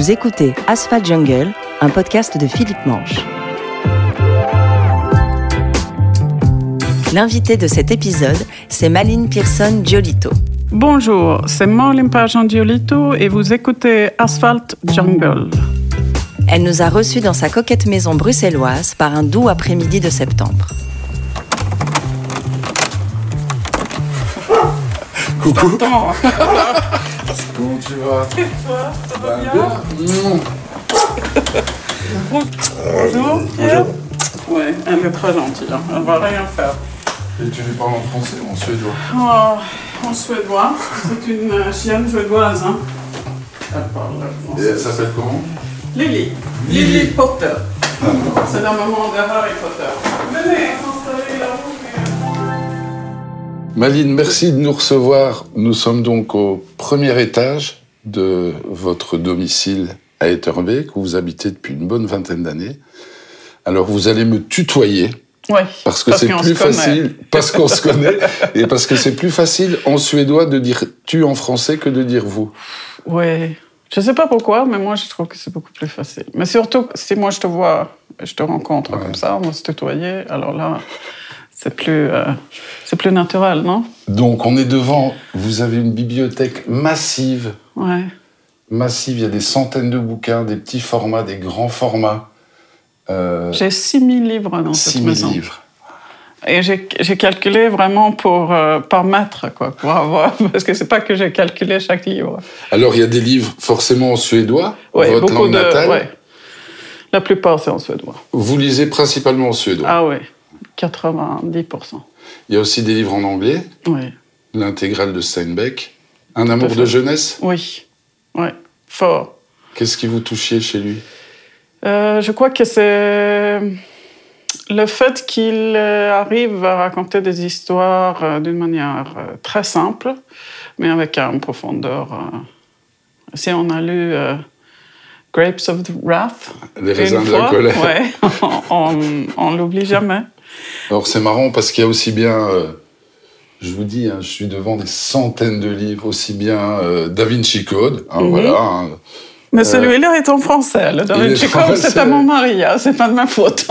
Vous écoutez Asphalt Jungle, un podcast de Philippe Manche. L'invité de cet épisode, c'est Maline Pearson Giolito. Bonjour, c'est Marlene Pageant Giolito et vous écoutez Asphalt Jungle. Elle nous a reçus dans sa coquette maison bruxelloise par un doux après-midi de septembre. Coucou. Comment tu vas toi, ça va Ben, bien bien. Bonjour, Pierre Ouais, elle est très gentille, hein. elle va rien faire. Et tu lui parles en français ou en suédois Oh, en suédois, c'est une euh, chienne suédoise. Hein. Elle parle Et elle français. s'appelle comment Lily. Lily Potter. C'est la maman de Harry Potter. Venez. Maline, merci de nous recevoir. Nous sommes donc au premier étage de votre domicile à Etterbeek, où vous habitez depuis une bonne vingtaine d'années. Alors vous allez me tutoyer, Ouais, parce que c'est plus facile, parce qu'on se connaît, et parce que c'est plus facile en suédois de dire tu en français que de dire vous. Oui, je sais pas pourquoi, mais moi je trouve que c'est beaucoup plus facile. Mais surtout, si moi je te vois, je te rencontre Ouais. comme ça, on va se tutoyer, alors là, c'est plus, euh, c'est plus naturel, non? Donc on est devant, vous avez une bibliothèque massive Ouais. massive. Il y a des centaines de bouquins, des petits formats, des grands formats. Euh, J'ai 6000 livres dans cette 6000 maison. livres. Et j'ai j'ai calculé vraiment pour, euh, par mètre, quoi, pour avoir, parce que c'est pas que j'ai calculé chaque livre. Alors, il y a des livres forcément en suédois, Ouais, votre beaucoup langue de. natale. ouais. La plupart, c'est en suédois. Vous lisez principalement en suédois. Ah oui, 90%. Il y a aussi des livres en anglais, Oui. l'intégrale de Steinbeck. Un amour de jeunesse. Oui. Oui. Fort. Qu'est-ce qui vous touchait chez lui? Euh, je crois que c'est le fait qu'il euh, arrive à raconter des histoires euh, d'une manière très simple, mais avec une profondeur. Si on a lu Grapes of Wrath, Les raisins de la colère. ouais, on, on l'oublie jamais. Alors, c'est marrant parce qu'il y a aussi bien. euh, je vous dis, hein, je suis devant des centaines de livres, aussi bien euh, Da Vinci Code, hein, Mhm. voilà, hein. Mais celui-là est en français. Le Da Vinci Code, c'est à mon mari, c'est pas de ma faute.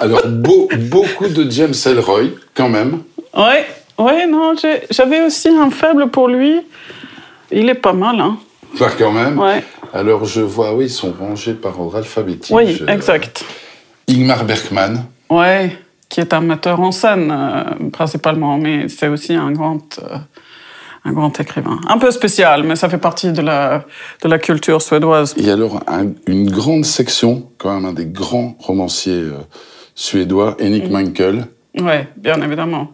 Alors, beau- beaucoup de James Ellroy, quand même. Oui, ouais, non, j'avais aussi un faible pour lui. Il est pas mal, hein. Enfin, quand même. Ouais. Alors, je vois, oui, ils sont rangés par ordre alphabétique. Oui, Je- exact. Ingmar Bergman. Ouais, qui est un metteur en scène euh, principalement, mais c'est aussi un grand, euh, un grand écrivain. Un peu spécial, mais ça fait partie de la, de la culture suédoise. Et alors, un- une grande section, quand même, un des grands romanciers euh, suédois, Henrik Mankell. Ouais, bien évidemment.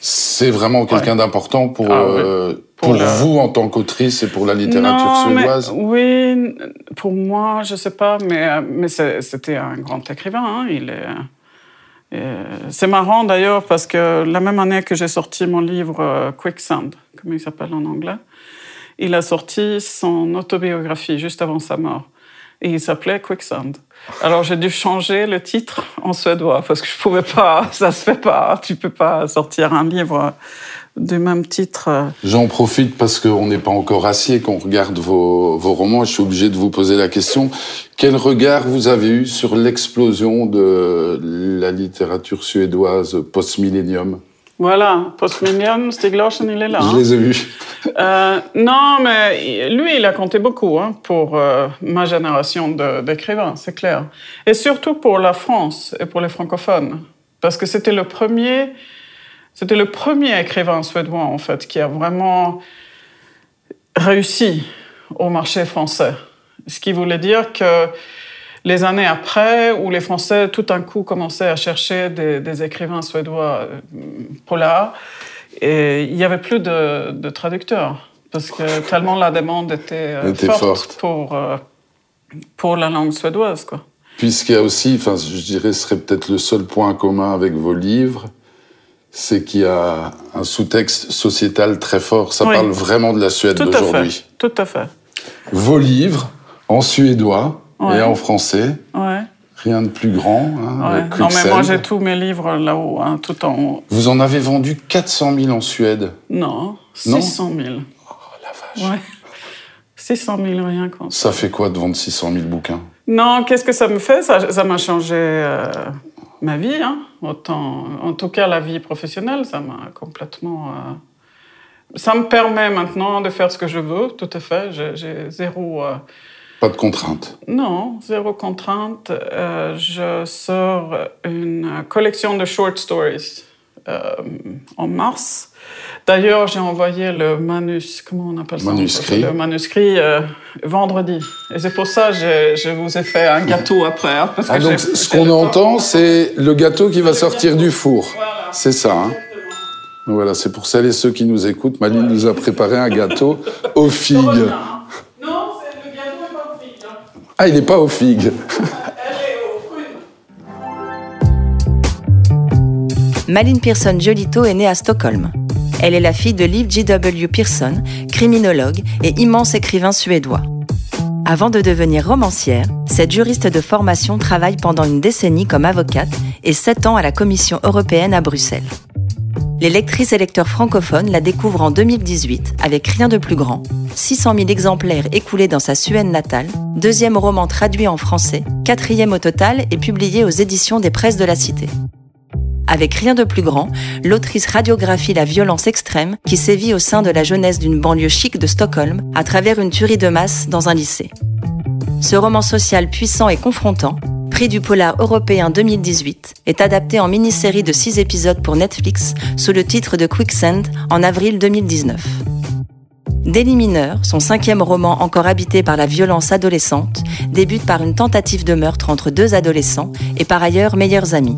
C'est vraiment quelqu'un d'important pour, Ah. Pour vous en tant qu'autrice et pour la littérature Non, mais- suédoise. oui, pour moi, je sais pas, mais, mais c'était un grand écrivain. hein, Il est. euh, C'est marrant d'ailleurs parce que la même année que j'ai sorti mon livre euh, Quicksand, comme il s'appelle en anglais, il a sorti son autobiographie juste avant sa mort. Et il s'appelait Quicksand. Alors j'ai dû changer le titre en suédois parce que je pouvais pas, ça se fait pas. Tu peux pas sortir un livre du même titre. euh, J'en profite parce qu'on n'est pas encore assis et qu'on regarde vos, vos romans. Je suis obligé de vous poser la question. Quel regard vous avez eu sur l'explosion de la littérature suédoise post-millénium? Voilà, Postmillion, Stig Larsson, il est là. Je hein. les ai vus. Euh, non, mais lui, il a compté beaucoup hein, pour euh, ma génération d'écrivains, c'est clair. Et surtout pour la France et pour les francophones. Parce que c'était le premier, c'était le premier écrivain suédois, en fait, qui a vraiment réussi au marché français. Ce qui voulait dire que les années après, où les Français tout d'un coup commençaient à chercher des, des écrivains suédois euh, polars, et il n'y avait plus de, de traducteurs, parce que tellement la demande était, euh, Était forte, forte. Pour, euh, pour la langue suédoise. Quoi. Puisqu'il y a aussi, enfin, je dirais, ce serait peut-être le seul point commun avec vos livres, c'est qu'il y a un sous-texte sociétal très fort. Ça Oui. parle vraiment de la Suède d'aujourd'hui. Tout à fait. Vos livres, en suédois Ouais. et en français, Ouais. rien de plus grand. hein, ouais. avec Non, mais moi, j'ai tous mes livres là-haut, hein, tout en haut. Vous en avez vendu 400 000 en Suède. Non, Non 600 000. Oh la vache. Ouais. 600 000, rien quand Ça fait quoi de vendre 600 000 bouquins? Non, qu'est-ce que ça me fait? Ça m'a changé euh, ma vie. Hein. Autant, en tout cas, la vie professionnelle, ça m'a complètement... Euh, ça me permet maintenant de faire ce que je veux, tout à fait. J'ai zéro... Euh, Pas de contrainte Non, zéro contrainte. je sors une collection de short stories en mars. D'ailleurs, j'ai envoyé le manus, comment on appelle ça manuscrit. Le manuscrit euh, vendredi. Et c'est pour ça que je, vous ai fait un gâteau après. Hein, ah, donc ce qu'on entend, c'est le gâteau qui va sortir du four. c'est ça. Hein voilà, c'est pour celles et ceux qui nous écoutent. Maline nous a préparé un gâteau aux figues. Non, le gâteau n'est pas aux figues. Hein. Ah, il n'est pas aux figues. Maline Pearson Giolito est née à Stockholm. Elle est la fille de Liv G.W. Pearson, criminologue et immense écrivain suédois. Avant de devenir romancière, cette juriste de formation travaille pendant une décennie comme avocate et sept ans à la Commission européenne à Bruxelles. Les lectrices et lecteurs francophones la découvrent en 2018 avec Rien de plus grand, 600 000 exemplaires écoulés dans sa Suède natale, deuxième roman traduit en français, quatrième au total et publié aux éditions des presses de la Cité. Avec Rien de plus grand, l'autrice radiographie la violence extrême qui sévit au sein de la jeunesse d'une banlieue chic de Stockholm à travers une tuerie de masse dans un lycée. Ce roman social puissant et confrontant, prix du polar européen 2018, est adapté en mini-série de 6 épisodes pour Netflix sous le titre de Quicksand en avril 2019. Délit mineur, son cinquième roman encore habité par la violence adolescente, débute par une tentative de meurtre entre deux adolescents et par ailleurs meilleurs amis.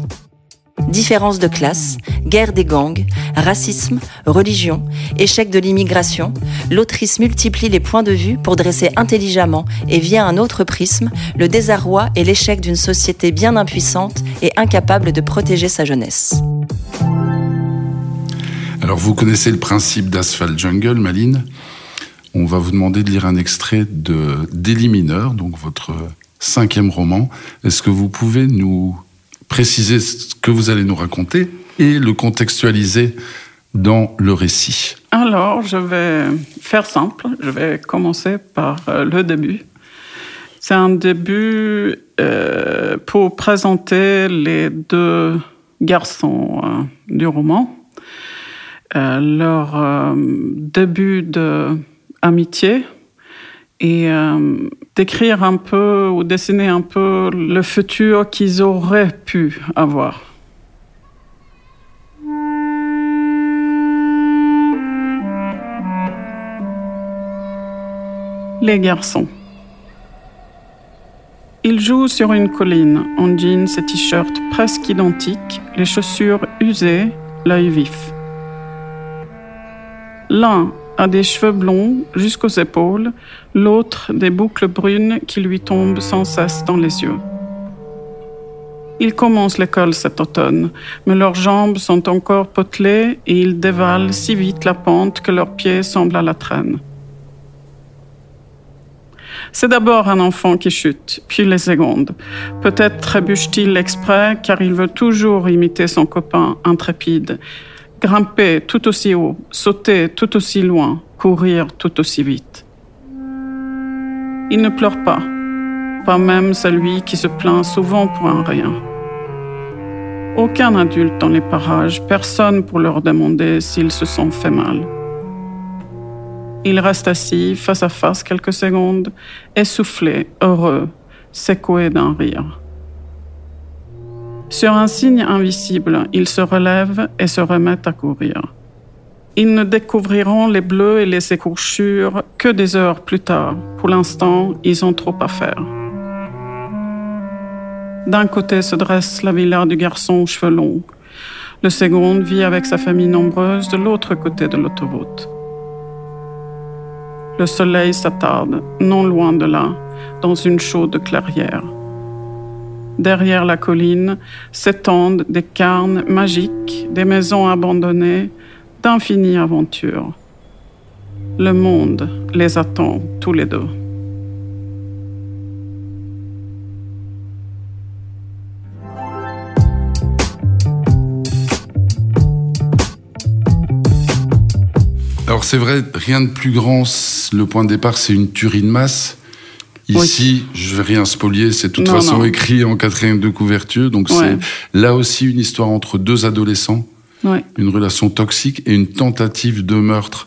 Différence de classe, guerre des gangs, racisme, religion, échec de l'immigration, l'autrice multiplie les points de vue pour dresser intelligemment et via un autre prisme le désarroi et l'échec d'une société bien impuissante et incapable de protéger sa jeunesse. Alors vous connaissez le principe d'Asphalt Jungle, Maline? On va vous demander de lire un extrait de Délit mineur, donc votre cinquième roman. Est-ce que vous pouvez nous préciser ce que vous allez nous raconter et le contextualiser dans le récit. Alors, je vais faire simple. Je vais commencer par euh, le début. C'est un début euh, pour présenter les deux garçons euh, du roman, leur début d'amitié et décrire un peu ou dessiner un peu le futur qu'ils auraient pu avoir. Les garçons. Ils jouent sur une colline en jeans et t-shirts presque identiques, les chaussures usées, l'œil vif. L'un a des cheveux blonds jusqu'aux épaules, l'autre des boucles brunes qui lui tombent sans cesse dans les yeux. Ils commencent l'école cet automne, mais leurs jambes sont encore potelées et ils dévalent si vite la pente que leurs pieds semblent à la traîne. C'est d'abord un enfant qui chute, puis les secondes. Peut-être trébuche-t-il exprès car il veut toujours imiter son copain intrépide grimper tout aussi haut, sauter tout aussi loin, courir tout aussi vite. Il ne pleure pas, pas même celui qui se plaint souvent pour un rien. Aucun adulte dans les parages, personne pour leur demander s'ils se sont fait mal. Il reste assis, face à face quelques secondes, essoufflé, heureux, secoué d'un rire. Sur un signe invisible, ils se relèvent et se remettent à courir. Ils ne découvriront les bleus et les écorchures que des heures plus tard. Pour l'instant, ils ont trop à faire. D'un côté se dresse la villa du garçon aux cheveux longs. Le second vit avec sa famille nombreuse de l'autre côté de l'autoroute. Le soleil s'attarde, non loin de là, dans une chaude clairière derrière la colline, s'étendent des carnes magiques, des maisons abandonnées, d'infinies aventures. Le monde les attend tous les deux. Alors c'est vrai, rien de plus grand. Le point de départ, c'est une tuerie de masse. Ici, je vais rien spolier, c'est de toute façon écrit en quatrième de couverture. Donc c'est là aussi une histoire entre deux adolescents, une relation toxique et une tentative de meurtre.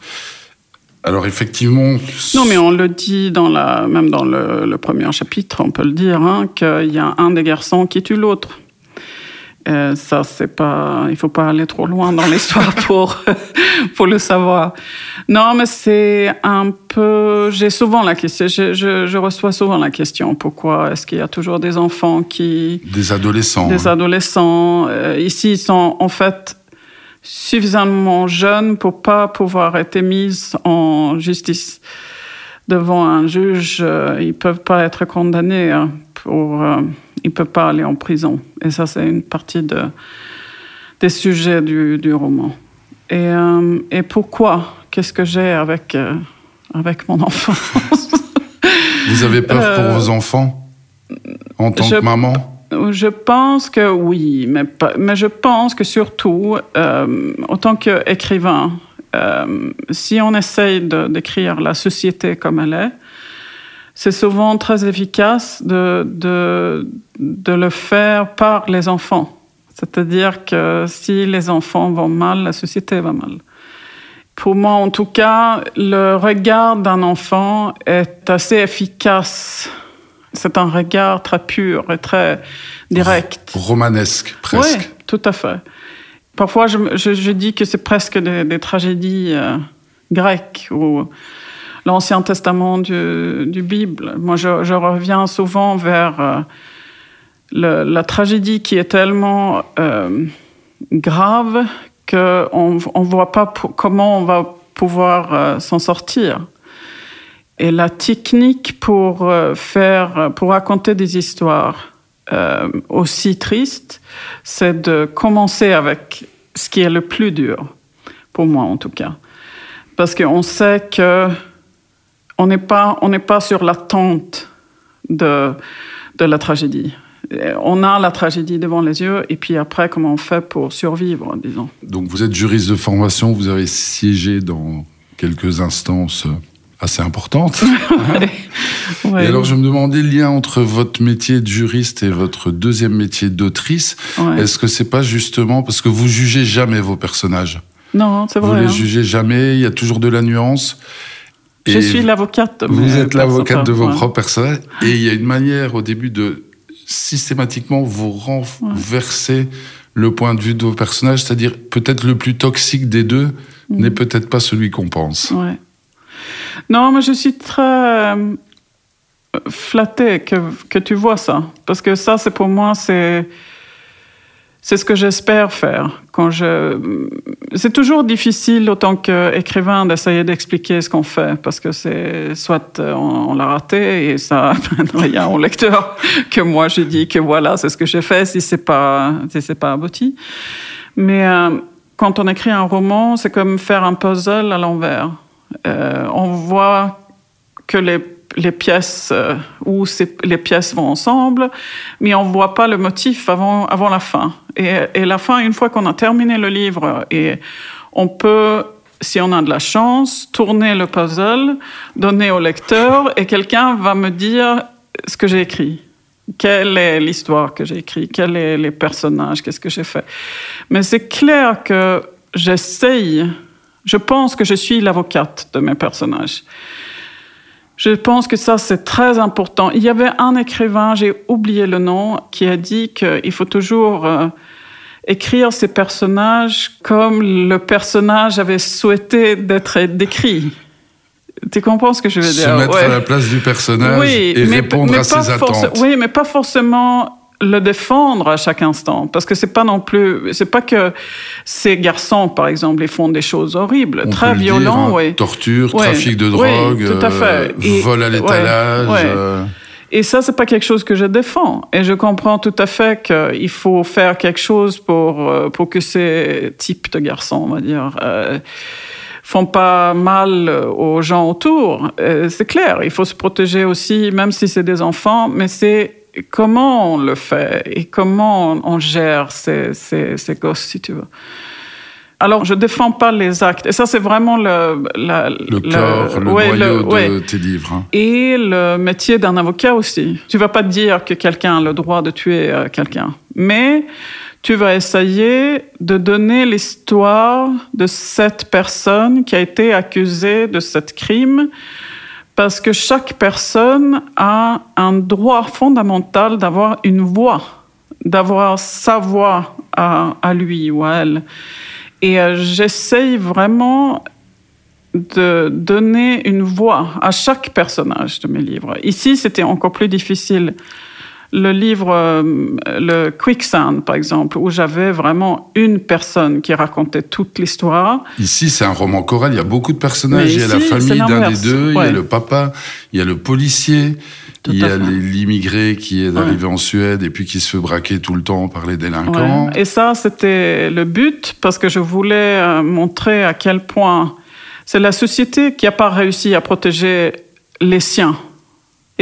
Alors effectivement. Non, mais on le dit dans la, même dans le, premier chapitre, on peut le dire, hein, qu'il y a un des garçons qui tue l'autre. Euh, ça, c'est pas, il faut pas aller trop loin dans l'histoire pour pour le savoir. Non, mais c'est un peu. J'ai souvent la question. Je, je, reçois souvent la question pourquoi est-ce qu'il y a toujours des enfants qui des adolescents des adolescents euh, ici ils sont en fait suffisamment jeunes pour pas pouvoir être mis en justice devant un juge. Euh, ils peuvent pas être condamnés hein, pour il ne peut pas aller en prison. Et ça, c'est une partie de, des sujets du, du roman. Et, euh, et pourquoi? Qu'est-ce que j'ai avec, euh, avec mon enfant? Vous avez peur pour euh, vos enfants? En tant que maman? Je pense que oui, mais, mais je pense que surtout, en tant qu'écrivain, si on essaye d'écrire la société comme elle est, c'est souvent très efficace de, de, de, le faire par les enfants. C'est-à-dire que si les enfants vont mal, la société va mal. Pour moi, en tout cas, le regard d'un enfant est assez efficace. C'est un regard très pur et très direct. Romanesque, presque. Oui, tout à fait. Parfois, je, je, dis que c'est presque des, tragédies euh, grecques ou l'Ancien Testament du, du, Bible. Moi, je, je, reviens souvent vers euh, le, la tragédie qui est tellement euh, grave qu'on ne voit pas comment on va pouvoir euh, s'en sortir. Et la technique pour faire, pour raconter des histoires aussi tristes, c'est de commencer avec ce qui est le plus dur, pour moi en tout cas. Parce qu'on sait que on n'est pas, on n'est pas sur l'attente de, de la tragédie. On a la tragédie devant les yeux, et puis après, comment on fait pour survivre, disons. Donc vous êtes juriste de formation, vous avez siégé dans quelques instances assez importantes. Et alors je me demandais le lien entre votre métier de juriste et votre deuxième métier d'autrice. Est-ce que c'est pas justement parce que vous jugez jamais vos personnages? Non, c'est vrai. Vous les hein. jugez jamais, il y a toujours de la nuance. Je suis l'avocate. Vous êtes l'avocate de vos propres personnages. Et il y a une manière au début de systématiquement vous renverser le point de vue de vos personnages, c'est-à-dire peut-être le plus toxique des deux mm. n'est peut-être pas celui qu'on pense. Ouais. Non, mais je suis très euh, flattée que, que tu vois ça. Parce que ça, c'est pour moi, c'est c'est ce que j'espère faire. Quand je, c'est toujours difficile autant qu'écrivain d'essayer d'expliquer ce qu'on fait parce que c'est soit on, l'a raté et ça rien au lecteur que moi je dis que voilà c'est ce que j'ai fait si c'est pas si c'est pas abouti. Mais euh, quand on écrit un roman, c'est comme faire un puzzle à l'envers. Euh, on voit que les les pièces euh, où les pièces vont ensemble, mais on ne voit pas le motif avant, avant la fin. Et, et la fin, une fois qu'on a terminé le livre, et on peut, si on a de la chance, tourner le puzzle, donner au lecteur, et quelqu'un va me dire ce que j'ai écrit. Quelle est l'histoire que j'ai écrite? Quels sont les personnages? Qu'est-ce que j'ai fait? Mais c'est clair que j'essaye, je pense que je suis l'avocate de mes personnages. Je pense que ça, c'est très important. Il y avait un écrivain, j'ai oublié le nom, qui a dit qu'il faut toujours euh, écrire ses personnages comme le personnage avait souhaité d'être décrit. Tu comprends ce que je veux dire? Se mettre à la place du personnage et répondre à ses attentes. Oui, mais pas forcément le défendre à chaque instant parce que c'est pas non plus c'est pas que ces garçons par exemple ils font des choses horribles très violents hein. oui torture trafic de drogue tout à fait. Euh, vol à l'étalage euh. et ça c'est pas quelque chose que je défends et je comprends tout à fait qu'il faut faire quelque chose pour euh, pour que ces types de garçons on va dire font pas mal aux gens autour. c'est clair, il faut se protéger aussi, même si c'est des enfants, mais c'est comment on le fait et comment on, gère ces, ces, gosses, si tu veux. Alors, je défends pas les actes. Et ça, c'est vraiment le... le le, noyau de tes livres. Hein. Et le métier d'un avocat aussi. Tu vas pas dire que quelqu'un a le droit de tuer euh, quelqu'un. Mais tu vas essayer de donner l'histoire de cette personne qui a été accusée de ce crime parce que chaque personne a un droit fondamental d'avoir une voix, d'avoir sa voix à, lui ou à elle. Et euh, j'essaye vraiment de donner une voix à chaque personnage de mes livres. Ici, c'était encore plus difficile le livre euh, le Quicksand, par exemple, où j'avais vraiment une personne qui racontait toute l'histoire. Ici, c'est un roman choral, il y a beaucoup de personnages. il y a la famille d'un des deux, il y a le papa, il y a le policier, il y a l'immigré qui est arrivé en Suède et puis qui se fait braquer tout le temps par les délinquants. Et ça, c'était le but, parce que je voulais euh, montrer à quel point c'est la société qui n'a pas réussi à protéger les siens.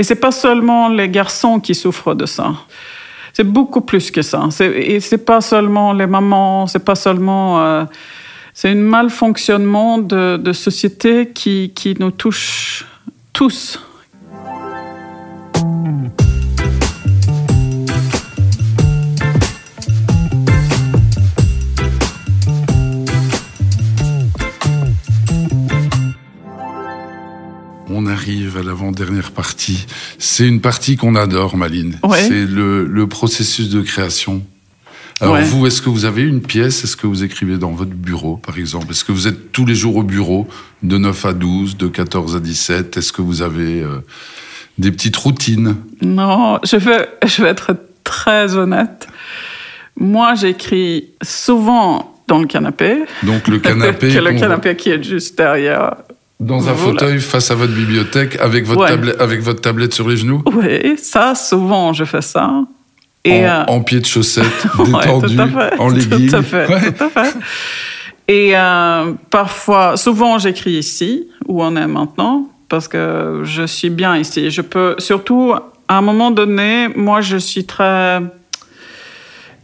Et c'est pas seulement les garçons qui souffrent de ça. C'est beaucoup plus que ça. Et c'est pas seulement les mamans, c'est pas seulement. Euh, c'est un malfonctionnement de, de société qui, qui nous touche tous. À l'avant-dernière partie. C'est une partie qu'on adore, Maline. C'est le, processus de création. Alors vous, est-ce que vous avez une pièce Est-ce que vous écrivez dans votre bureau, par exemple? Est-ce que vous êtes tous les jours au bureau, de 9 à 12, de 14 à 17 Est-ce que vous avez euh, des petites routines? Non, je vais, je vais être très honnête. Moi, j'écris souvent dans le canapé. Donc le canapé. le canapé qui est juste derrière dans un fauteuil face à votre bibliothèque avec votre, tablette, avec votre tablette sur les genoux? Oui, ça, souvent, je fais ça. Et en, euh, pied de chaussette, détendu, en legging. Tout à fait, tout à fait. Et euh, parfois, souvent, j'écris ici, où on est maintenant, parce que je suis bien ici. Je peux, surtout, à un moment donné, moi, je suis très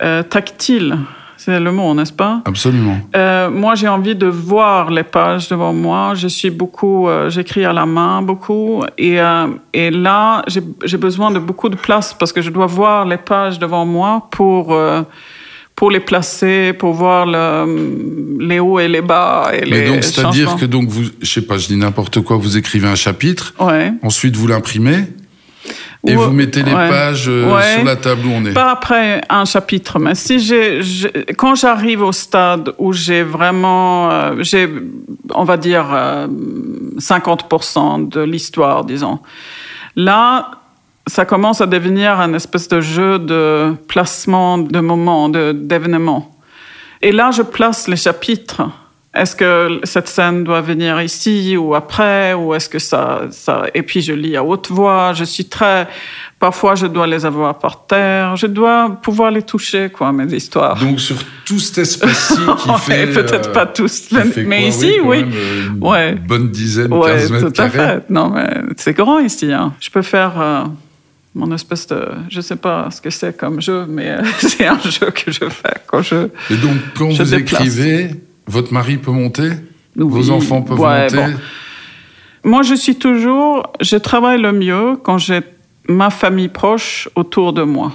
euh, tactile. C'est le mot, n'est-ce pas? Absolument. Euh, moi, j'ai envie de voir les pages devant moi. Je suis beaucoup, euh, j'écris à la main beaucoup, et, euh, et là, j'ai besoin de beaucoup de place parce que je dois voir les pages devant moi pour pour les placer, pour voir le, les hauts et les bas. Et Mais donc, c'est-à-dire que donc vous, je sais pas, je dis n'importe quoi, vous écrivez un chapitre, ouais. ensuite vous l'imprimez. Et vous mettez les pages euh, sur la table où on est. Pas après un chapitre, mais si j'ai, quand j'arrive au stade où j'ai vraiment, euh, j'ai, on va dire, 50% euh, de l'histoire, disons, là, ça commence à devenir un espèce de jeu de placement de moments, d'événements. Et là, je place les chapitres est-ce que cette scène doit venir ici ou après ou est-ce que ça, ça et puis je lis à haute voix je suis très parfois je dois les avoir par terre je dois pouvoir les toucher quoi mes histoires. Donc sur tout cet espace-ci qui fait peut-être pas tous mais ici oui, Une ouais. bonne dizaine ouais, 15 mètres tout à fait. Non mais c'est grand ici hein. je peux faire euh, mon espèce de, je sais pas ce que c'est comme jeu, mais euh, c'est un jeu que je fais quand je. Et donc quand vous écrivez, votre mari peut monter? Vos enfants peuvent monter? Moi, je suis toujours. Je travaille le mieux quand j'ai ma famille proche autour de moi.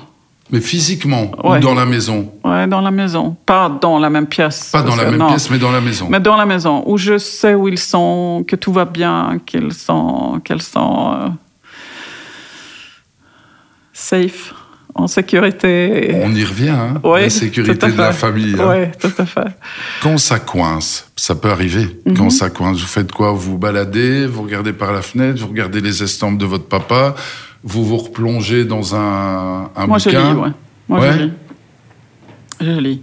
Mais physiquement ou dans la maison? Ouais, dans la maison. Pas dans la même pièce. Pas dans la même pièce, mais dans la maison. Mais dans la maison, où je sais où ils sont, que tout va bien, qu'ils sont, qu'elles sont euh, safe en sécurité. On y revient, hein, la sécurité de la famille. Hein. Oui, tout à fait. Quand ça coince, ça peut arriver. Mhm. Quand ça coince, vous faites quoi? Vous baladez, vous regardez par la fenêtre, vous regardez les estampes de votre papa, vous vous replongez dans un, un Moi, bouquin. je lis, ouais. Moi, je lis. Je lis.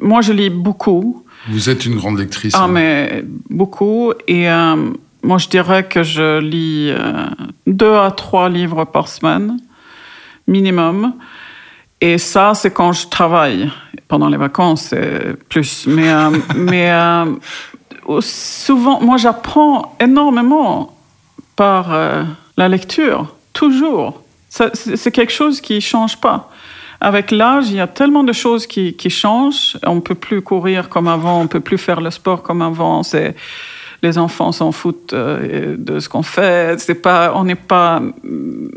Moi, je lis beaucoup. Vous êtes une grande lectrice. Ah, hein. mais beaucoup. Et euh, moi, je dirais que je lis euh, deux à trois livres par semaine minimum. Et ça, c'est quand je travaille. Pendant les vacances, plus. Mais, euh, mais euh, souvent, moi, j'apprends énormément par euh, la lecture, toujours. C'est quelque chose qui ne change pas. avec l'âge, il y a tellement de choses qui, qui changent. On peut plus courir comme avant, on peut plus faire le sport comme avant. C'est les enfants s'en foutent euh, de ce qu'on fait. C'est pas, on n'est pas,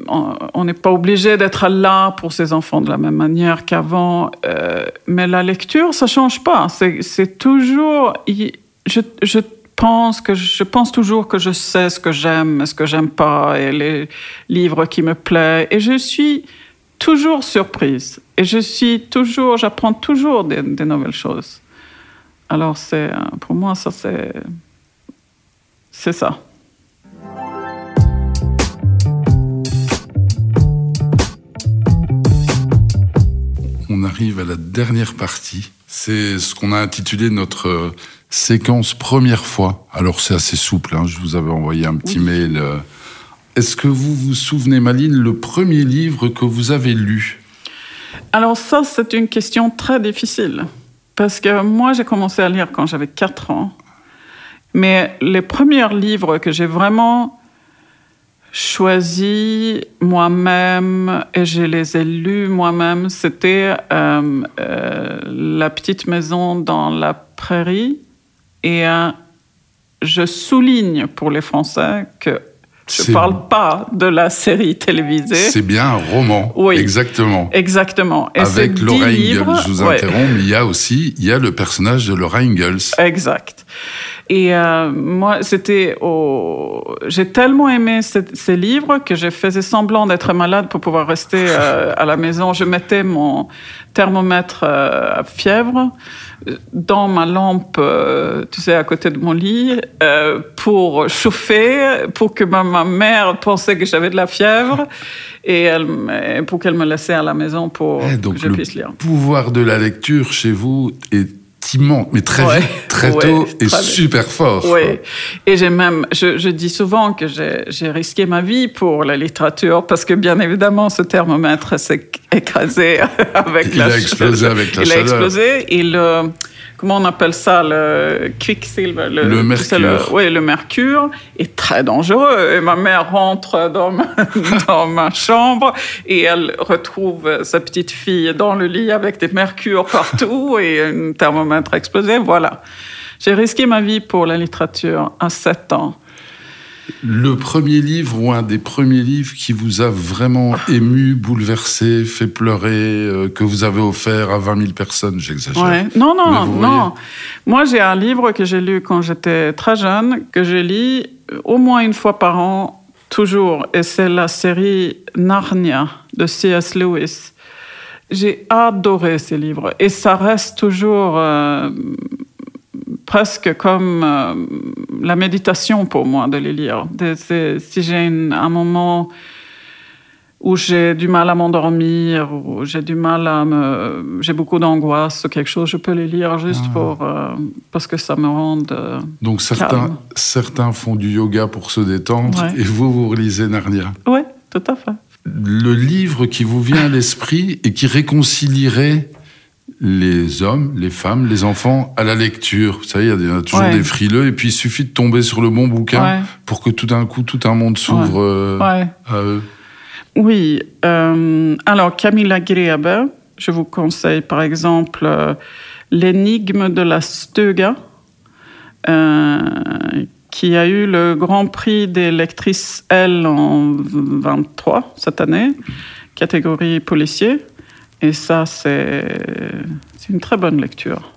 on n'est pas obligé d'être là pour ces enfants de la même manière qu'avant. Euh, mais la lecture, ça change pas. C'est toujours, je, pense que je pense toujours que je sais ce que j'aime, ce que j'aime pas, et les livres qui me plaisent. Et je suis toujours surprise. Et je suis toujours, j'apprends toujours des, des nouvelles choses. Alors c'est, pour moi, ça c'est c'est ça. On arrive à la dernière partie. C'est ce qu'on a intitulé notre euh, séquence première fois. Alors c'est assez souple, hein. je vous avais envoyé un petit mail. Euh. Est-ce que vous vous souvenez, Maline, le premier livre que vous avez lu? Alors ça, c'est une question très difficile. Parce que moi, j'ai commencé à lire quand j'avais 4 ans. Mais les premiers livres que j'ai vraiment choisis moi-même et je les ai lus moi-même, c'était euh, euh, La petite maison dans la prairie. Et euh, je souligne pour les Français que je ne parle pas de la série télévisée. C'est bien un roman. Oui. Exactement. Exactement. Et Avec Laura Ingalls, je vous interromps, mais il y a aussi il y a le personnage de Laura Ingalls. Exact. Et euh, moi, c'était au... j'ai tellement aimé ces, livres que je faisais semblant d'être malade pour pouvoir rester euh, à la maison. Je mettais mon thermomètre euh, à fièvre dans ma lampe, tu sais, à côté de mon lit, pour chauffer, pour que ma, mère pensait que j'avais de la fièvre et elle, pour qu'elle me laissait à la maison pour eh, que je puisse lire. Le pouvoir de la lecture chez vous est immense, mais très vite, très tôt et super fort. Oui, et j'ai même, je, dis souvent que j'ai risqué ma vie pour la littérature parce que bien évidemment ce thermomètre s'est écrasé avec il la. Il a explosé avec la il chaleur. Il a explosé et le comment on appelle ça, le quicksilver, le, mercure. oui, le mercure est très dangereux. Et ma mère rentre dans ma, dans ma chambre et elle retrouve sa petite fille dans le lit avec des mercures partout et un thermomètre explosé. Voilà. J'ai risqué ma vie pour la littérature à 7 ans. Le premier livre ou un des premiers livres qui vous a vraiment ému, bouleversé, fait pleurer, euh, que vous avez offert à 20 000 personnes, j'exagère. Non, non, non. Moi, j'ai un livre que j'ai lu quand j'étais très jeune, que je lis au moins une fois par an, toujours, et c'est la série Narnia de C.S. Lewis. J'ai adoré ces livres et ça reste toujours euh, presque comme euh, la méditation pour moi de les lire. si j'ai un moment où j'ai du mal à m'endormir, ou j'ai du mal à me... j'ai beaucoup d'angoisse ou quelque chose, je peux les lire juste ah. pour... Euh, parce que ça me rend euh, Donc certains, certains font du yoga pour se détendre, et vous, vous relisez Narnia. Oui, tout à fait. Le livre qui vous vient à l'esprit et qui réconcilierait les hommes, les femmes, les enfants à la lecture. Vous savez, il y a toujours des frileux, et puis il suffit de tomber sur le bon bouquin pour que tout d'un coup, tout un monde s'ouvre euh, à eux. Oui. Euh, alors, Camilla Grebe, je vous conseille par exemple euh, L'énigme de la Stega, qui a eu le Grand Prix des lectrices L en 23 cette année, catégorie policier. Et ça, c'est une très bonne lecture.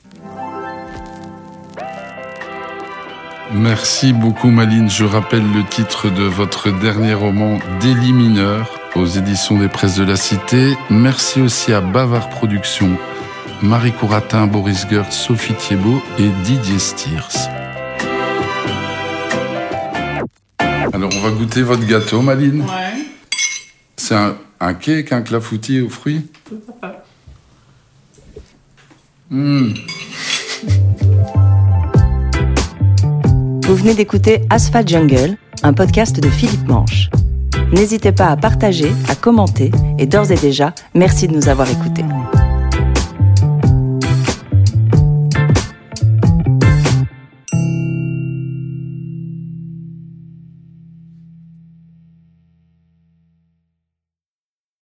Merci beaucoup Maline. Je rappelle le titre de votre dernier roman, Délit mineur, aux éditions des presses de la Cité. Merci aussi à Bavard Productions, Marie Couratin, Boris Goertz, Sophie Thiebaud et Didier Stiers. Alors on va goûter votre gâteau, Maline. Ouais. C'est un, un cake, un clafoutis aux fruits fait. Vous venez d'écouter Asphalt Jungle, un podcast de Philippe Manche. N'hésitez pas à partager, à commenter et d'ores et déjà, merci de nous avoir écoutés.